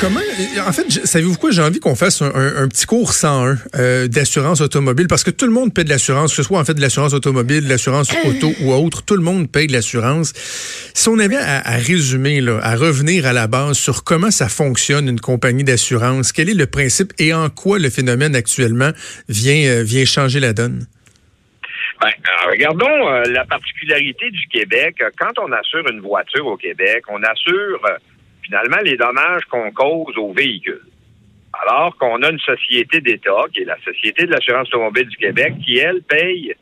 Comment, en fait, savez-vous quoi? J'ai envie qu'on fasse un, un, petit cours 101 euh, d'assurance automobile parce que tout le monde paie de l'assurance, que ce soit en fait de l'assurance automobile, de l'assurance auto ou autre, tout le monde paye de l'assurance. Si on avait à, à, résumer, là, à revenir à la base sur comment ça fonctionne une compagnie d'assurance, quel est le principe et en quoi le phénomène actuellement vient, euh, vient changer la donne? Ben, regardons euh, la particularité du Québec. Quand on assure une voiture au Québec, on assure finalement les dommages qu'on cause aux véhicules. Alors qu'on a une société d'État, qui est la Société de l'assurance automobile du Québec, qui, elle, paye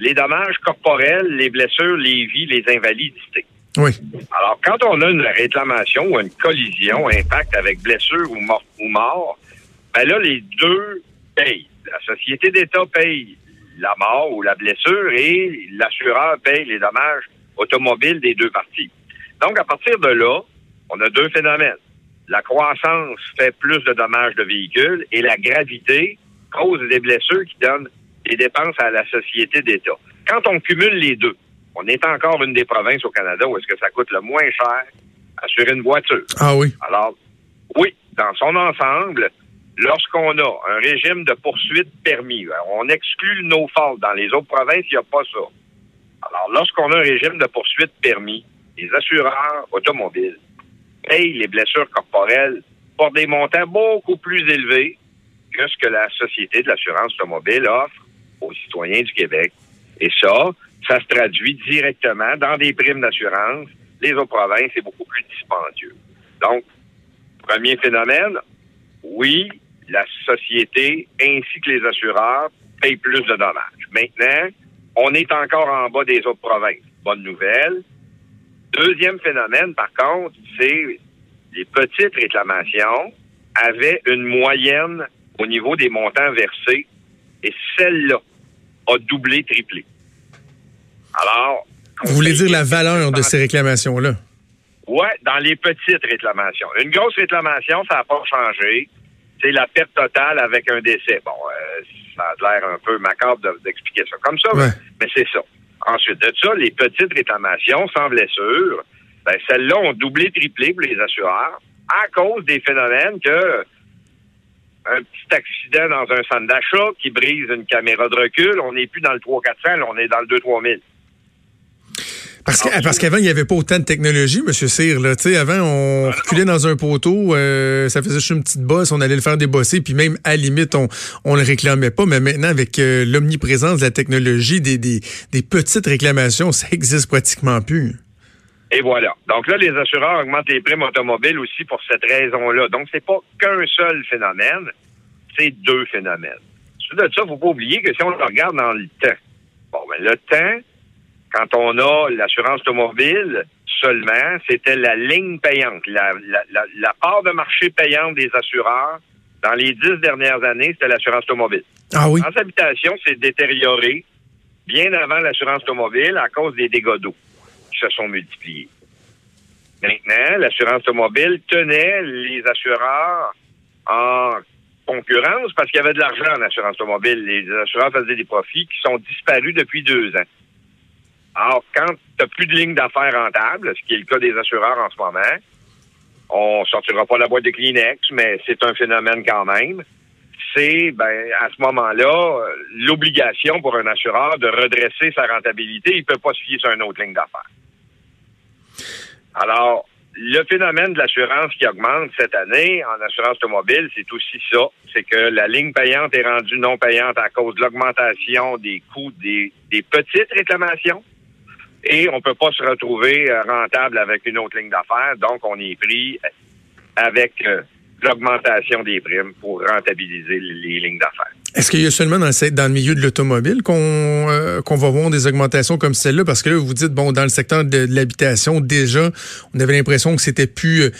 les dommages corporels, les blessures, les vies, les invalidités. Oui. Alors, quand on a une réclamation ou une collision, impact avec blessure ou mort, ou mort ben là, les deux payent. La Société d'État paye la mort ou la blessure et l'assureur paye les dommages automobiles des deux parties. Donc, à partir de là, on a deux phénomènes. La croissance fait plus de dommages de véhicules et la gravité cause des blessures qui donnent des dépenses à la société d'État. Quand on cumule les deux, on est encore une des provinces au Canada où est-ce que ça coûte le moins cher assurer une voiture. Ah oui. Alors, oui, dans son ensemble, lorsqu'on a un régime de poursuite permis, on exclut nos fautes. Dans les autres provinces, il n'y a pas ça. Alors, lorsqu'on a un régime de poursuite permis, les assureurs automobiles payent les blessures corporelles pour des montants beaucoup plus élevés que ce que la Société de l'assurance automobile offre aux citoyens du Québec. Et ça, ça se traduit directement dans des primes d'assurance. Les autres provinces, c'est beaucoup plus dispendieux. Donc, premier phénomène, oui, la société ainsi que les assureurs payent plus de dommages. Maintenant, on est encore en bas des autres provinces. Bonne nouvelle. Deuxième phénomène, par contre, c'est les petites réclamations avaient une moyenne au niveau des montants versés et celle-là a doublé, triplé. Alors. Vous voulez dire la valeur de ces réclamations-là? Oui, dans les petites réclamations. Une grosse réclamation, ça n'a pas changé. C'est la perte totale avec un décès. Bon, euh, ça a l'air un peu macabre d'expliquer ça comme ça, Ouais. mais c'est ça. Ensuite de ça, les petites réclamations sans blessure, ben, celles-là ont doublé, triplé pour les assureurs à cause des phénomènes que un petit accident dans un centre d'achat qui brise une caméra de recul, on n'est plus dans le 3-400, là, on est dans le 2-3000. Parce qu'avant, il n'y avait pas autant de technologie, M. Cyr. Là. Avant, on reculait dans un poteau, euh, ça faisait juste une petite bosse, on allait le faire débosser, puis même à la limite, on on le réclamait pas. Mais maintenant, avec euh, l'omniprésence de la technologie, des, des, des petites réclamations, ça existe pratiquement plus. Et voilà. Donc là, les assureurs augmentent les primes automobiles aussi pour cette raison-là. Donc, c'est pas qu'un seul phénomène, c'est deux phénomènes. Ensuite de ça, faut pas oublier que si on le regarde dans le temps, bon, ben, le temps, quand on a l'assurance automobile, seulement, c'était la ligne payante, la, la, la, la part de marché payante des assureurs. Dans les dix dernières années, c'était l'assurance automobile. Ah oui? L'assurance habitation s'est détériorée bien avant l'assurance automobile à cause des dégâts d'eau qui se sont multipliés. Maintenant, l'assurance automobile tenait les assureurs en concurrence parce qu'il y avait de l'argent en assurance automobile. Les assureurs faisaient des profits qui sont disparus depuis deux ans. Alors, quand tu n'as plus de ligne d'affaires rentable, ce qui est le cas des assureurs en ce moment, on sortira pas la boîte de Kleenex, mais c'est un phénomène quand même. C'est, ben, à ce moment-là, euh, l'obligation pour un assureur de redresser sa rentabilité. Il peut pas se fier sur une autre ligne d'affaires. Alors, le phénomène de l'assurance qui augmente cette année en assurance automobile, c'est aussi ça. C'est que la ligne payante est rendue non payante à cause de l'augmentation des coûts des petites réclamations. Et on peut pas se retrouver euh, rentable avec une autre ligne d'affaires. Donc, on est pris avec euh, l'augmentation des primes pour rentabiliser les, les lignes d'affaires. Est-ce qu'il y a seulement dans le, milieu de l'automobile qu'on euh, va voir des augmentations comme celle-là? Parce que là, vous dites, bon, dans le secteur de, l'habitation, déjà, on avait l'impression que c'était plus euh,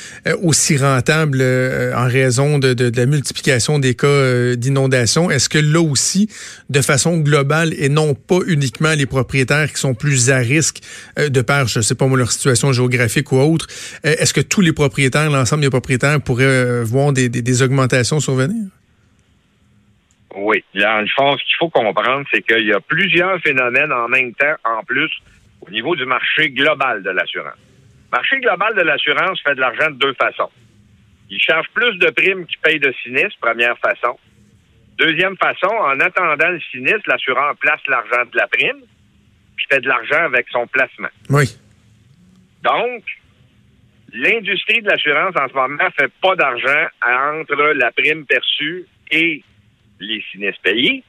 aussi rentable euh, en raison de, de, la multiplication des cas d'inondation. Est-ce que là aussi, de façon globale, et non pas uniquement les propriétaires qui sont plus à risque de par, je sais pas moi, leur situation géographique ou autre, est-ce que tous les propriétaires, l'ensemble des propriétaires pourraient voir des, des, des augmentations survenir? Oui. Là, je pense ce qu'il faut comprendre, c'est qu'il y a plusieurs phénomènes en même temps, en plus, au niveau du marché global de l'assurance. Le marché global de l'assurance fait de l'argent de deux façons. Il charge plus de primes qu'il paye de sinistres, première façon. Deuxième façon, en attendant le sinistre, l'assureur place l'argent de la prime, puis fait de l'argent avec son placement. Oui. Donc, l'industrie de l'assurance en ce moment fait pas d'argent entre la prime perçue et les sinistres payés.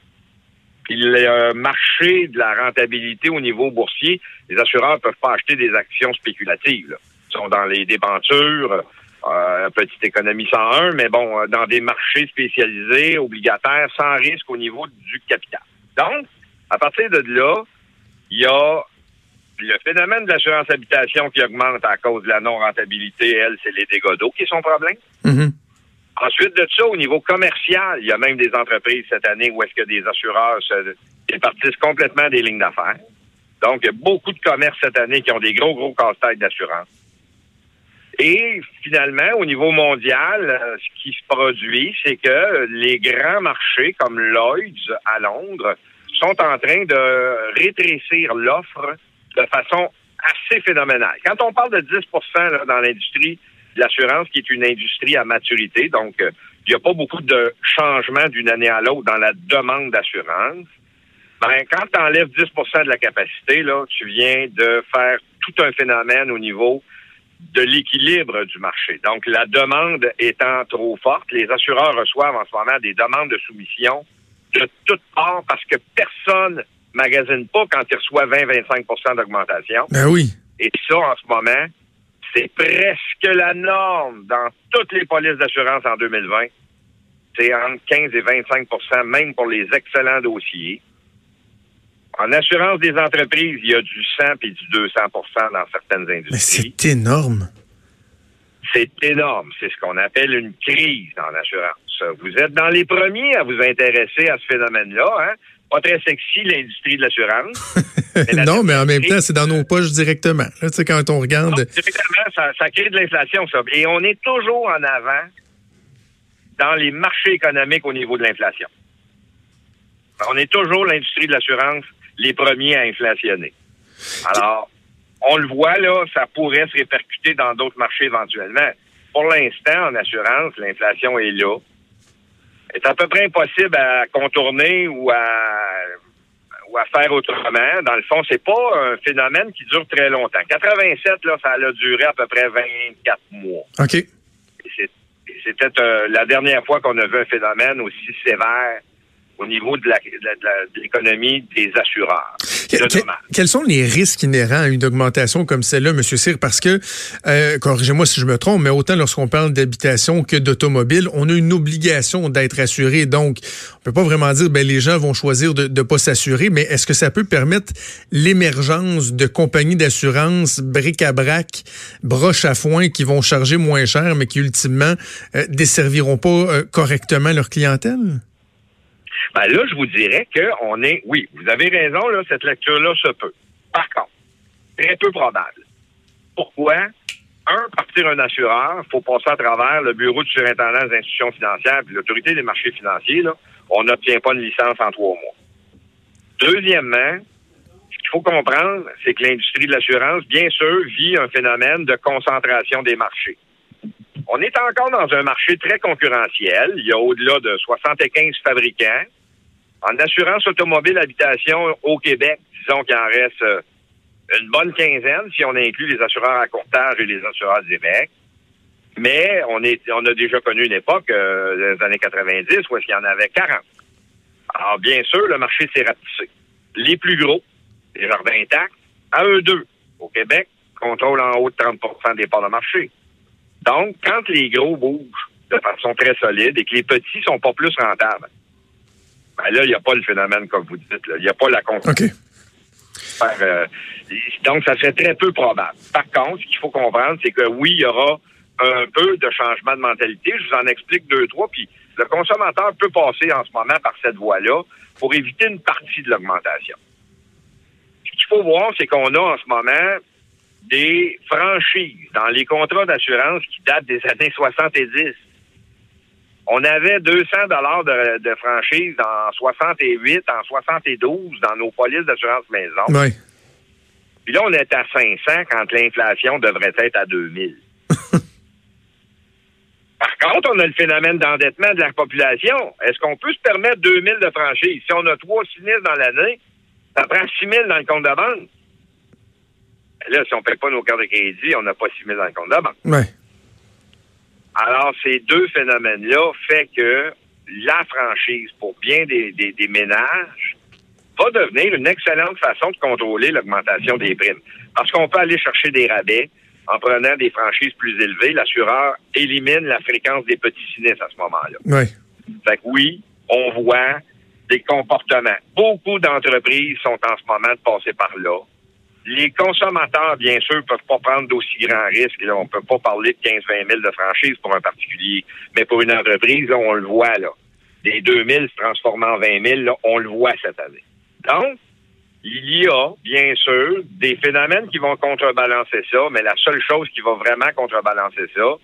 Puis le marché de la rentabilité au niveau boursier, les assureurs peuvent pas acheter des actions spéculatives. Ils sont dans les débentures, euh, petite économie 101, mais bon, euh, dans des marchés spécialisés, obligataires, sans risque au niveau du capital. Donc, à partir de là, il y a le phénomène de l'assurance habitation qui augmente à cause de la non-rentabilité, elle, c'est les dégâts d'eau qui sont son problème. Mm-hmm. Ensuite de ça, au niveau commercial, il y a même des entreprises cette année où est-ce que des assureurs se départissent complètement des lignes d'affaires. Donc, il y a beaucoup de commerces cette année qui ont des gros, gros casse-têtes d'assurance. Et finalement, au niveau mondial, euh, ce qui se produit, c'est que les grands marchés comme Lloyd's à Londres sont en train de rétrécir l'offre de façon assez phénoménale. Quand on parle de 10% dans l'industrie l'assurance qui est une industrie à maturité, donc euh, il n'y a pas beaucoup de changements d'une année à l'autre dans la demande d'assurance. Ben, quand tu enlèves 10% de la capacité, là, tu viens de faire tout un phénomène au niveau de l'équilibre du marché. Donc, la demande étant trop forte, les assureurs reçoivent en ce moment des demandes de soumission de toutes parts parce que personne magasine pas quand il reçoit 20-25% d'augmentation. Ben oui. Et ça, en ce moment, c'est presque la norme dans toutes les polices d'assurance en 2020. C'est entre 15 et 25% même pour les excellents dossiers. En assurance des entreprises, il y a du 100 et du 200% dans certaines industries. Mais c'est énorme. C'est énorme. C'est ce qu'on appelle une crise en assurance. Vous êtes dans les premiers à vous intéresser à ce phénomène-là. Hein? pas très sexy, l'industrie de l'assurance. non, mais en même temps, c'est dans nos poches directement. tu sais, quand on regarde. directement, ça, crée de l'inflation, ça. Et on est toujours en avant dans les marchés économiques au niveau de l'inflation. On est toujours l'industrie de l'assurance les premiers à inflationner. Alors, on le voit là, ça pourrait se répercuter dans d'autres marchés éventuellement. Pour l'instant, en assurance, l'inflation est là c'est à peu près impossible à contourner ou à ou à faire autrement. Dans le fond, c'est pas un phénomène qui dure très longtemps. 87, là, ça a duré à peu près 24 mois. OK. C'était euh, la dernière fois qu'on a vu un phénomène aussi sévère au niveau de l'économie des assureurs. Quels sont les risques inhérents à une augmentation comme celle-là, M. Cyr? Parce que, euh, corrigez-moi si je me trompe, mais autant lorsqu'on parle d'habitation que d'automobile, on a une obligation d'être assuré. Donc, on peut pas vraiment dire, ben les gens vont choisir de ne pas s'assurer, mais est-ce que ça peut permettre l'émergence de compagnies d'assurance bric-à-brac, broche à foin, qui vont charger moins cher, mais qui ultimement euh, desserviront pas euh, correctement leur clientèle? Ben là, je vous dirais qu'on est, oui, vous avez raison, là, cette lecture-là se peut. Par contre, très peu probable. Pourquoi? Un, partir un assureur, faut passer à travers le bureau du surintendant des institutions financières puis l'autorité des marchés financiers. Là, on n'obtient pas une licence en trois mois. Deuxièmement, ce qu'il faut comprendre, c'est que l'industrie de l'assurance, bien sûr, vit un phénomène de concentration des marchés. On est encore dans un marché très concurrentiel. Il y a au-delà de 75 fabricants. En assurance automobile habitation au Québec, disons qu'il en reste euh, une bonne quinzaine si on inclut les assureurs à courtage et les assureurs directs. Mais on est a déjà connu une époque, euh, des années 90, où est-ce qu'il y en avait 40. Alors, bien sûr, le marché s'est rapetissé. Les plus gros, les jardins intacts, à eux deux, au Québec, contrôlent en haut de 30 des parts de marché. Donc, quand les gros bougent de façon très solide et que les petits sont pas plus rentables, Ben là, il n'y a pas le phénomène, comme vous dites. Il n'y a pas la concurrence. Euh, donc, ça serait très peu probable. Par contre, ce qu'il faut comprendre, c'est que oui, il y aura un peu de changement de mentalité. Je vous en explique deux, trois, puis le consommateur peut passer en ce moment par cette voie-là pour éviter une partie de l'augmentation. Ce qu'il faut voir, c'est qu'on a en ce moment des franchises dans les contrats d'assurance qui datent des années 70. On avait 200 dollars de, de, franchise en 68, en 72 dans nos polices d'assurance maison. Oui. Puis là, on est à 500 quand l'inflation devrait être à 2000. Par contre, on a le phénomène d'endettement de la population. Est-ce qu'on peut se permettre 2000 de franchise? Si on a trois sinistres dans l'année, ça prend 6000 dans le compte de banque. Là, si on ne paie pas nos cartes de crédit, on n'a pas 6000 dans le compte de banque. Oui. Alors, ces deux phénomènes-là fait que la franchise pour bien des, des, ménages va devenir une excellente façon de contrôler l'augmentation des primes. Parce qu'on peut aller chercher des rabais en prenant des franchises plus élevées. L'assureur élimine la fréquence des petits sinistres à ce moment-là. Oui. Fait que oui, on voit des comportements. Beaucoup d'entreprises sont en ce moment de passer par là. Les consommateurs, bien sûr, peuvent pas prendre d'aussi grands risques. Là, on peut pas parler de 15-20 000 de franchise pour un particulier. Mais pour une entreprise, on le voit, là. Des 2 000 se transforment en 20 000, là, on le voit cette année. Donc, il y a, bien sûr, des phénomènes qui vont contrebalancer ça, mais la seule chose qui va vraiment contrebalancer ça,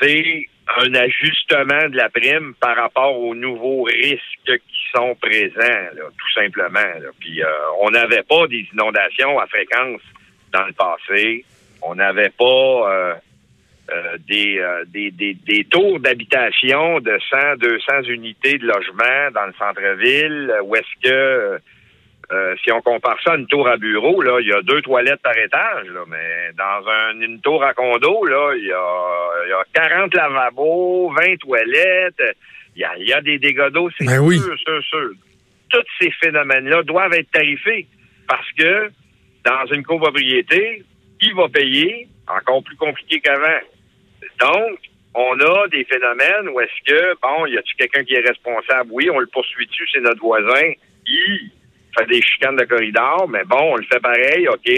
c'est un ajustement de la prime par rapport aux nouveaux risques sont présents, tout simplement. Puis euh, on n'avait pas des inondations à fréquence dans le passé. On n'avait pas euh, euh, des, des, des, des, tours d'habitation de 100, 200 unités de logement dans le centre-ville, où est-ce que euh, si on compare ça à une tour à bureau, là, il y a deux toilettes par étage, là, mais dans une tour à condo, là, il y a, y a 40 lavabos, 20 toilettes, il y a, y a des dégâts d'eau, c'est ben sûr, sûr, sûr. Tous ces phénomènes-là doivent être tarifés parce que dans une copropriété, qui va payer? Encore plus compliqué qu'avant. Donc, on a des phénomènes où est-ce que, bon, y a-tu quelqu'un qui est responsable? Oui, on le poursuit-tu, c'est notre voisin? Il fait des chicanes de corridor, mais bon, on le fait pareil, OK.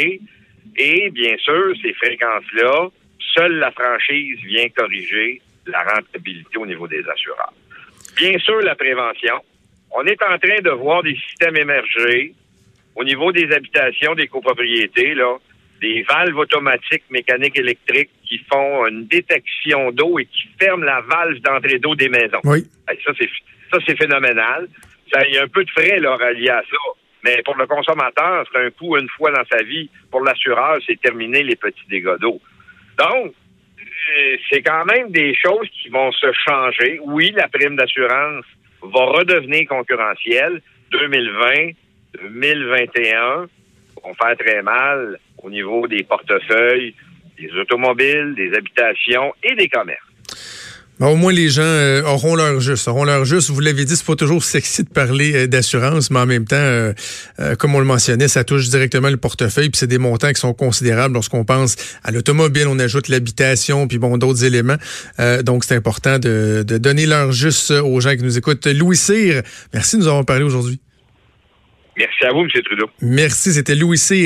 Et bien sûr, ces fréquences-là, seule la franchise vient corriger la rentabilité au niveau des assureurs. Bien sûr, la prévention. On est en train de voir des systèmes émerger au niveau des habitations, des copropriétés, là, des valves automatiques mécaniques électriques qui font une détection d'eau et qui ferment la valve d'entrée d'eau des maisons. Oui. Ça, c'est ça, c'est phénoménal. Il y a un peu de frais là, reliés à ça. Mais pour le consommateur, c'est un coût une fois dans sa vie. Pour l'assureur, c'est terminer les petits dégâts d'eau. Donc, euh, c'est quand même des choses qui vont se changer. Oui, la prime d'assurance va redevenir concurrentielle. 2020, 2021 vont faire très mal au niveau des portefeuilles, des automobiles, des habitations et des commerces. Ben, au moins, les gens euh, auront leur juste. Auront leur juste. Vous l'avez dit, c'est pas toujours sexy de parler euh, d'assurance, mais en même temps, euh, comme on le mentionnait, ça touche directement le portefeuille, puis c'est des montants qui sont considérables lorsqu'on pense à l'automobile, on ajoute l'habitation, puis bon, d'autres éléments. donc, c'est important de, de, donner leur juste aux gens qui nous écoutent. Louis Cyr, merci de nous avoir parlé aujourd'hui. Merci à vous, M. Trudeau. Merci, c'était Louis Cyr.